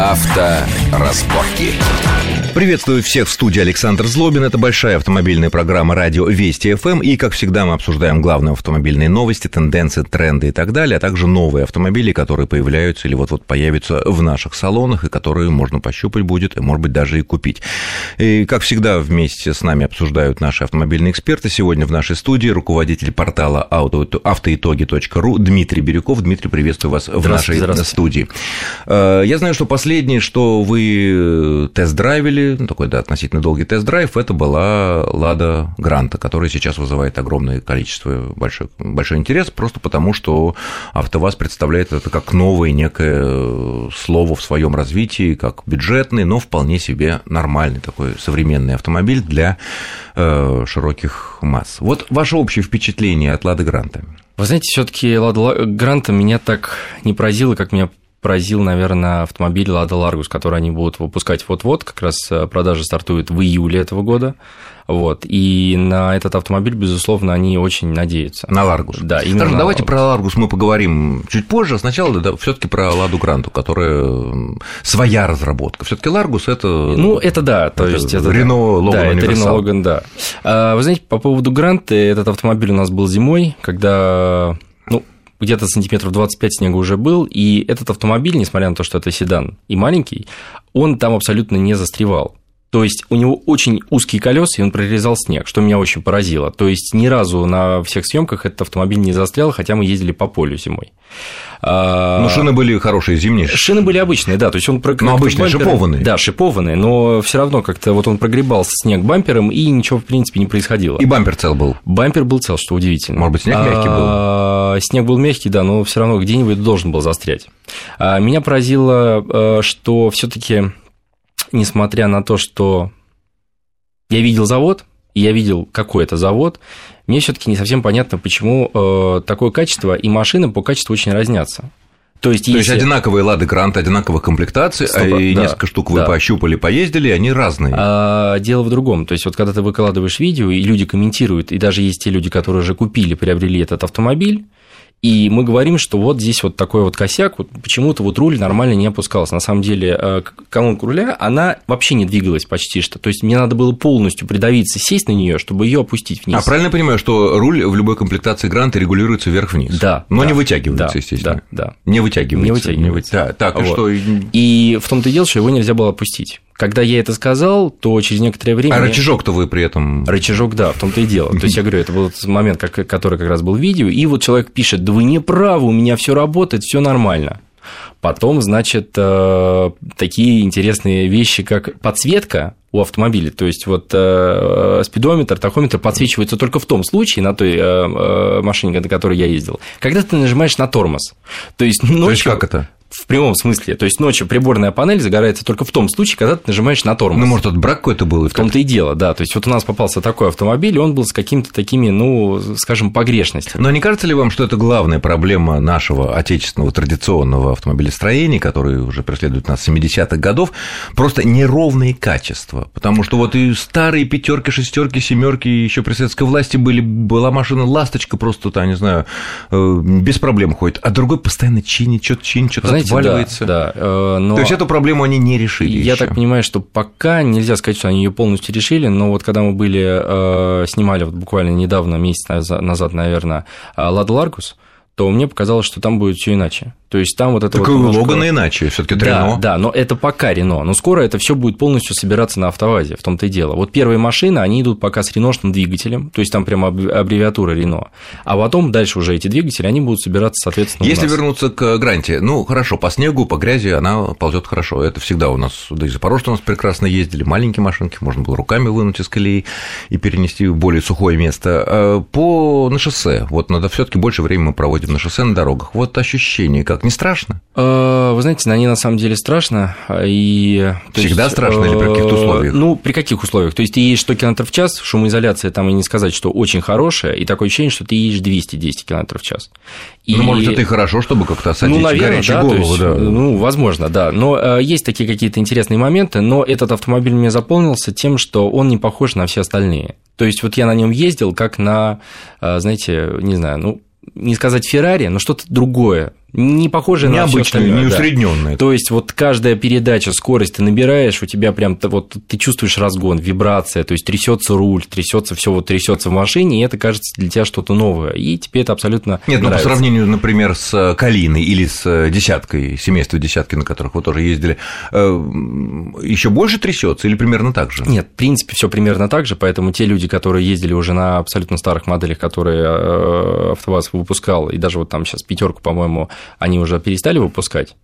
Авторазборки. Приветствую всех в студии Александр Злобин. Это большая автомобильная программа «Радио Вести ФМ». И, как всегда, мы обсуждаем главные автомобильные новости, тенденции, тренды и так далее, а также новые автомобили, которые появляются или вот-вот появятся в наших салонах, и которые можно пощупать будет, и, может быть, даже и купить. И, как всегда, вместе с нами обсуждают наши автомобильные эксперты. Сегодня в нашей студии руководитель портала автоитоги.ру Дмитрий Бирюков. Дмитрий, приветствую вас в нашей студии. Э, я знаю, что последнее, что вы тест-драйвили, ну, такой, да, относительно долгий тест-драйв, это была Лада Гранта, которая сейчас вызывает огромное количество, большой, большой интерес, просто потому что АвтоВАЗ представляет это как новое некое слово в своем развитии, как бюджетный, но вполне себе нормальный такой современный автомобиль для э, широких масс. Вот ваше общее впечатление от Лады Гранта? Вы знаете, все-таки Лада Гранта меня так не поразила, как меня поразил, наверное, автомобиль Lada Largus, который они будут выпускать вот-вот, как раз э, продажа стартует в июле этого года. Вот. И на этот автомобиль, безусловно, они очень надеются. На Ларгус. Да, именно Скажем, давайте про Ларгус мы поговорим чуть позже. Сначала да, все таки про Ладу Гранту, которая своя разработка. все таки Ларгус – это… Ну, это да, то это есть… Это, Рено Логан Да, это Рено Логан, да. Вы знаете, по поводу Гранты, этот автомобиль у нас был зимой, когда где-то сантиметров 25 снега уже был, и этот автомобиль, несмотря на то, что это седан и маленький, он там абсолютно не застревал. То есть у него очень узкие колеса, и он прорезал снег, что меня очень поразило. То есть ни разу на всех съемках этот автомобиль не застрял, хотя мы ездили по полю зимой. А, но шины были хорошие зимние. Шины были обычные, да, то есть он Но обычные, бамперы, шипованные. Да, шипованные, но все равно как-то вот он прогребал снег бампером, и ничего, в принципе, не происходило. И бампер цел был. Бампер был цел, что удивительно. Может быть, снег мягкий был. А, снег был мягкий, да, но все равно где-нибудь должен был застрять. А, меня поразило, что все-таки, несмотря на то, что я видел завод, и я видел, какой это завод, мне все-таки не совсем понятно, почему э, такое качество, и машины по качеству очень разнятся. То есть, То если... есть одинаковые лады грант, одинаковых комплектаций, а и да, несколько штук вы да. пощупали, поездили, они разные. А, дело в другом. То есть, вот когда ты выкладываешь видео, и люди комментируют, и даже есть те люди, которые уже купили, приобрели этот автомобиль, и мы говорим, что вот здесь вот такой вот косяк, вот почему-то вот руль нормально не опускался. На самом деле э, колонка руля, она вообще не двигалась почти что. То есть мне надо было полностью придавиться, сесть на нее, чтобы ее опустить вниз. А правильно понимаю, что руль в любой комплектации гранта регулируется вверх-вниз? Да. Но да, не вытягивается, да, естественно. Да, да. Не вытягивается. Не вытягивается. Да, так, вот. и что? И в том-то и дело, что его нельзя было опустить. Когда я это сказал, то через некоторое время... А рычажок-то вы при этом... Рычажок, да, в том-то и дело. То есть я говорю, это был момент, который как раз был в видео, и вот человек пишет, да вы не правы, у меня все работает, все нормально. Потом, значит, э, такие интересные вещи, как подсветка у автомобиля. То есть, вот э, спидометр, тахометр подсвечивается только в том случае на той э, машине, на которой я ездил, когда ты нажимаешь на тормоз. То есть, ночью... То есть, как это? В прямом смысле. То есть ночью приборная панель загорается только в том случае, когда ты нажимаешь на тормоз. Ну, может, это брак какой-то был? В том-то и дело, да. То есть вот у нас попался такой автомобиль, и он был с какими-то такими, ну, скажем, погрешностями. Но не кажется ли вам, что это главная проблема нашего отечественного традиционного автомобилестроения, который уже преследует нас с 70-х годов, просто неровные качества? Потому что вот и старые пятерки, шестерки, семерки еще при советской власти были, была машина ласточка просто, там, не знаю, э, без проблем ходит, а другой постоянно чинит, что-то чинит, что-то отваливается. Да, да, э, но... То есть эту проблему они не решили. Я еще. так понимаю, что пока нельзя сказать, что они ее полностью решили, но вот когда мы были, э, снимали вот буквально недавно, месяц назад, наверное, Лада Ларгус, то мне показалось, что там будет все иначе. То есть там вот это так вот немножко... Логана иначе, все таки да, Рено. Да, но это пока Рено. Но скоро это все будет полностью собираться на автовазе, в том-то и дело. Вот первые машины, они идут пока с реношным двигателем, то есть там прямо аббревиатура Рено. А потом дальше уже эти двигатели, они будут собираться, соответственно, Если вернуться к Гранте, ну, хорошо, по снегу, по грязи она ползет хорошо. Это всегда у нас, да и Запорожцы у нас прекрасно ездили, маленькие машинки, можно было руками вынуть из колеи и перенести в более сухое место. А по на шоссе, вот надо все таки больше времени мы проводим на шоссе, на дорогах. Вот ощущение как, не страшно? Э, вы знаете, на ней на самом деле страшно. И, Всегда есть, страшно или при каких-то э, условиях? Ну, при каких условиях? То есть ты едешь 100 км в час, шумоизоляция там и не сказать, что очень хорошая, и такое ощущение, что ты едешь 210 км в час. И... Ну, может, это и хорошо, чтобы как-то осадить ну, наверное, горячую да, голову. Есть, да. Ну, возможно, да. Но э, есть такие какие-то интересные моменты, но этот автомобиль мне заполнился тем, что он не похож на все остальные. То есть вот я на нем ездил как на, знаете, не знаю, ну, не сказать Феррари, но что-то другое. Не похожее на остальное. Не усредненное. Да. То есть вот каждая передача, скорость ты набираешь, у тебя прям вот ты чувствуешь разгон, вибрация, то есть трясется руль, трясется все вот трясется в машине, и это кажется для тебя что-то новое. И тебе это абсолютно Нет, нравится. ну по сравнению, например, с Калиной или с десяткой, семейство десятки, на которых вы тоже ездили, э, еще больше трясется или примерно так же? Нет, в принципе, все примерно так же, поэтому те люди, которые ездили уже на абсолютно старых моделях, которые э, АвтоВАЗ выпускал, и даже вот там сейчас пятерку, по-моему, они уже перестали выпускать,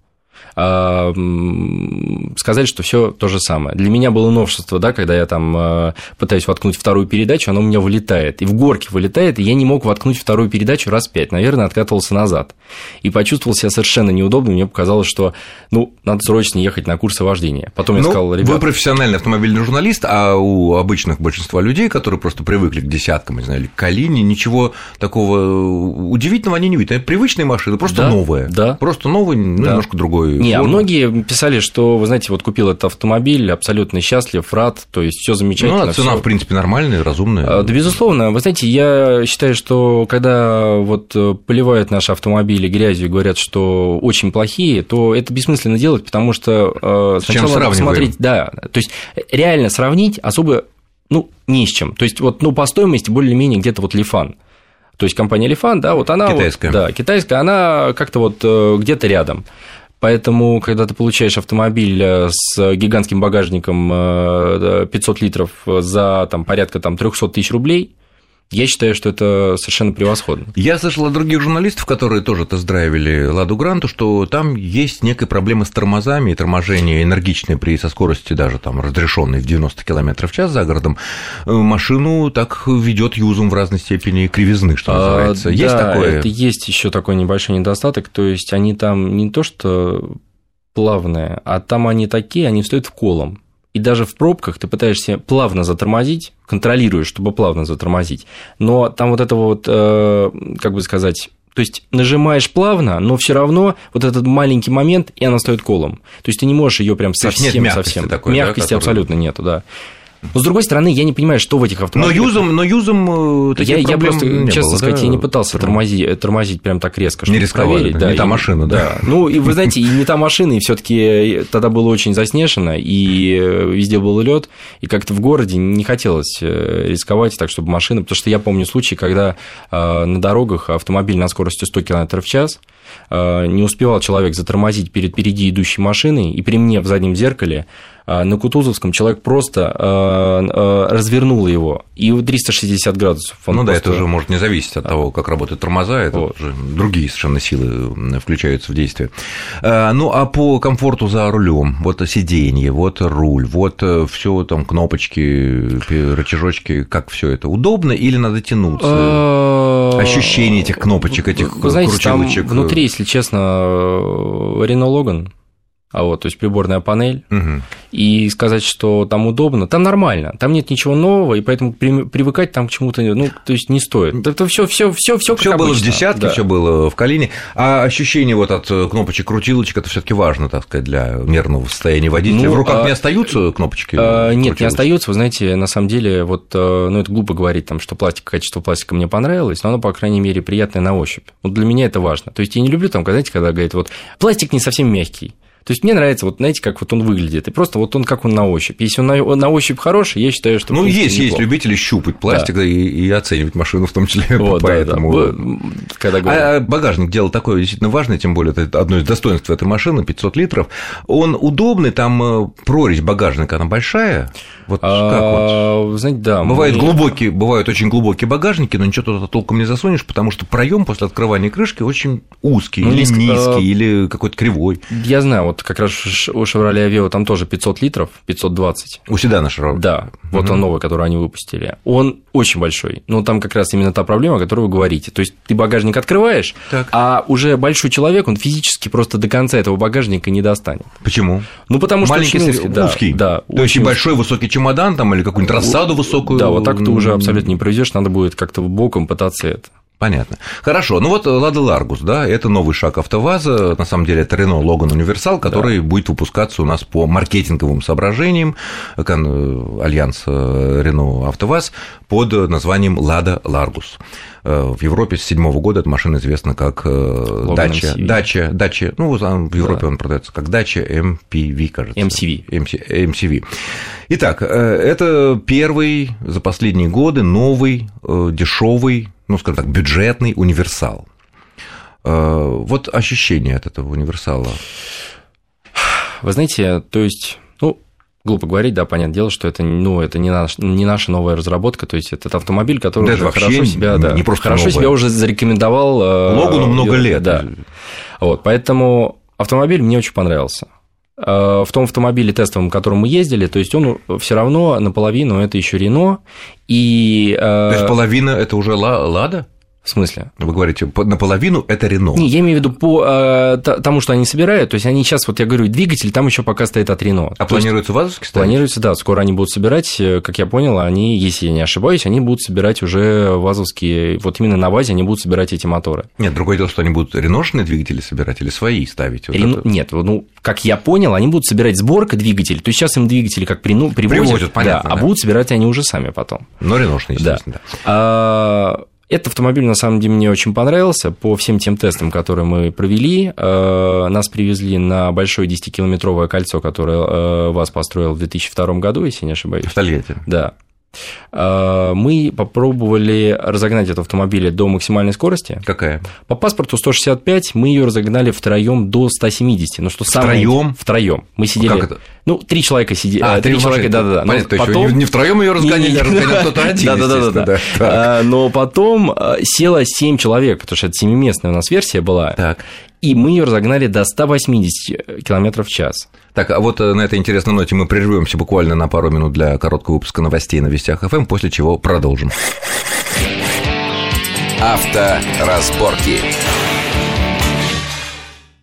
сказать, что все то же самое. Для меня было новшество, да, когда я там а, пытаюсь воткнуть вторую передачу, она у меня вылетает, и в горке вылетает, и я не мог воткнуть вторую передачу раз пять, наверное, откатывался назад. И почувствовал себя совершенно неудобно, мне показалось, что, ну, надо срочно ехать на курсы вождения. Потом я ну, сказал, ребята... Вы профессиональный автомобильный журналист, а у обычных большинства людей, которые просто привыкли к десяткам, не знаю, или к Калине, ничего такого удивительного они не видят. Это привычные машины, просто да, новые. Да. Просто новый, ну, да. немножко другой не, а многие писали, что, вы знаете, вот купил этот автомобиль, абсолютно счастлив, рад, то есть все замечательно. Ну, а цена, всё... в принципе, нормальная, разумная. А, да, безусловно. Вы знаете, я считаю, что когда вот поливают наши автомобили грязью и говорят, что очень плохие, то это бессмысленно делать, потому что э, сначала надо посмотреть, да, то есть реально сравнить особо ну, не с чем. То есть, вот, ну, по стоимости более-менее где-то вот Лифан. То есть компания Лифан, да, вот она китайская, вот, да, китайская, она как-то вот э, где-то рядом. Поэтому, когда ты получаешь автомобиль э, с гигантским багажником 500 э, литров за там, порядка там, 300 тысяч рублей, я считаю, что это совершенно превосходно. Я слышал от других журналистов, которые тоже тест-драйвили Ладу Гранту, что там есть некая проблема с тормозами, и торможение энергичное при со скорости даже там разрешенной в 90 км в час за городом. Э, машину так ведет юзом в разной степени кривизны, что а, называется. А, есть да, такое? это есть еще такой небольшой недостаток. То есть они там не то что плавные, а там они такие, они встают в колом и даже в пробках ты пытаешься плавно затормозить, контролируешь, чтобы плавно затормозить, но там вот это вот, э, как бы сказать, то есть нажимаешь плавно, но все равно вот этот маленький момент, и она стоит колом. То есть ты не можешь ее прям совсем совсем. Такой, мягкости да, абсолютно нету, да. Но с другой стороны, я не понимаю, что в этих автомобилях. Но юзом, но юзом э, я, я просто, не честно было, сказать, да? я не пытался тормозить, тормозить прям так резко, чтобы не проверить. Да, не и, та машина, да. да. Ну, и вы знаете, и не та машина, и все-таки тогда было очень заснежено, и э, везде был лед, и как-то в городе не хотелось э, рисковать так, чтобы машина. Потому что я помню случай, когда на дорогах автомобиль на скорости 100 км в час не успевал человек затормозить перед впереди идущей машиной, и при мне в заднем зеркале на Кутузовском человек просто а, а, развернул его, и 360 градусов. Он ну просто... да, это уже может не зависеть от того, как работают тормоза, это вот. уже другие совершенно силы включаются в действие. Ну, а по комфорту за рулем, вот сиденье, вот руль, вот э, все там кнопочки, рычажочки, как все это удобно или надо тянуться? Ощущение этих кнопочек, этих Вы знаете. Там внутри, если честно, Renault Logan а вот, то есть приборная панель, угу. И сказать, что там удобно, там нормально, там нет ничего нового, и поэтому привыкать там к чему-то, ну, то есть не стоит. Это все, все, все, все, все было в десятке, да. все было в Калине, а ощущение вот от кнопочек крутилочек это все-таки важно, так сказать, для мерного состояния водителя. Ну, в руках а... не остаются кнопочки? А, нет, не остаются. Вы знаете, на самом деле, вот, э, ну, это глупо говорить, там, что пластик, качество пластика мне понравилось, но оно, по крайней мере, приятное на ощупь. Вот для меня это важно. То есть я не люблю там, знаете, когда говорят, вот пластик не совсем мягкий. То есть мне нравится, вот знаете, как вот он выглядит, и просто вот он как он на ощупь. Если он на, на ощупь хороший, я считаю, что... Ну, есть, есть любители щупать пластик да. и, и оценивать машину в том числе, вот, поэтому... Да, да. Когда говорю... а багажник дело такое действительно важное, тем более это одно из достоинств этой машины, 500 литров. Он удобный, там э, прорезь багажника, она большая, вот а, как вот? Знаете, да. Бывают мы... глубокие, бывают очень глубокие багажники, но ничего туда толком не засунешь, потому что проем после открывания крышки очень узкий, ну, или низкий, низкий, или какой-то кривой. Я знаю, вот как раз у Chevrolet Aveo там тоже 500 литров, 520. У седана Chevrolet? Да, вот угу. он новый, который они выпустили. Он очень большой, но там как раз именно та проблема, о которой вы говорите. То есть ты багажник открываешь, так. а уже большой человек, он физически просто до конца этого багажника не достанет. Почему? Ну, потому что Маленький, очень узкий. Да, узкий. Да, очень, очень большой высокий чемодан там или какую-нибудь рассаду высокую. Да, вот так ты уже абсолютно не проведешь, надо будет как-то боком пытаться это. Понятно. Хорошо. Ну вот Лада Ларгус, да, это новый шаг АвтоВАЗа. На самом деле это Рено Логан Универсал, который да. будет выпускаться у нас по маркетинговым соображениям Альянс Рено АвтоВАЗ под названием Лада Ларгус. В Европе с седьмого года эта машина известна как Dacia, Dacia, Dacia, ну, в Европе да. он продается как Dacia MPV, кажется. MCV. MCV. Итак, это первый за последние годы новый дешевый ну, скажем так, бюджетный универсал. Э, вот ощущение от этого универсала. Вы знаете, то есть, ну, глупо говорить, да, понятное дело, что это, ну, это не, наш, не наша новая разработка, то есть этот автомобиль, который да, уже хорошо себя, да, не просто хорошо новая. себя уже зарекомендовал. Э, Логуну много лет. Да. Вот, поэтому автомобиль мне очень понравился. Э, в том автомобиле тестовом, в котором мы ездили, то есть он все равно наполовину это еще Рено, и... То есть половина это уже Лада? В смысле? Вы говорите, наполовину это Рено. Не, я имею в виду по э, тому, что они собирают. То есть они сейчас, вот я говорю, двигатель там еще пока стоит от Рено. А то планируется вазовский ставить? Планируется, да. Скоро они будут собирать, э, как я понял, они, если я не ошибаюсь, они будут собирать уже вазовские, вот именно на вазе они будут собирать эти моторы. Нет, другое дело, что они будут реношные двигатели собирать или свои ставить. Вот это... Нет, ну, как я понял, они будут собирать сборка двигателей. То есть сейчас им двигатели как прину... привозят, привозят понятно, да, да. а будут собирать они уже сами потом. Но реношные, естественно. Да. А этот автомобиль, на самом деле, мне очень понравился. По всем тем тестам, которые мы провели, э, нас привезли на большое 10-километровое кольцо, которое э, ВАЗ построил в 2002 году, если не ошибаюсь. В Тольятти. Да. Э, мы попробовали разогнать этот автомобиль до максимальной скорости. Какая? По паспорту 165, мы ее разогнали втроем до 170. Ну, что втроем? Втроем. Мы сидели... Как это? Ну, три человека сидели. А, три человека, да-да-да. Понятно, потом... не втроем ее разгоняли, а разгонял кто-то один, Да-да-да. А, но потом а, село семь человек, потому что это семиместная у нас версия была. Так. И мы ее разогнали до 180 км в час. Так, а вот э, на этой интересной ноте мы прервемся буквально на пару минут для короткого выпуска новостей на Вестях ФМ, после чего продолжим. Авторазборки. разборки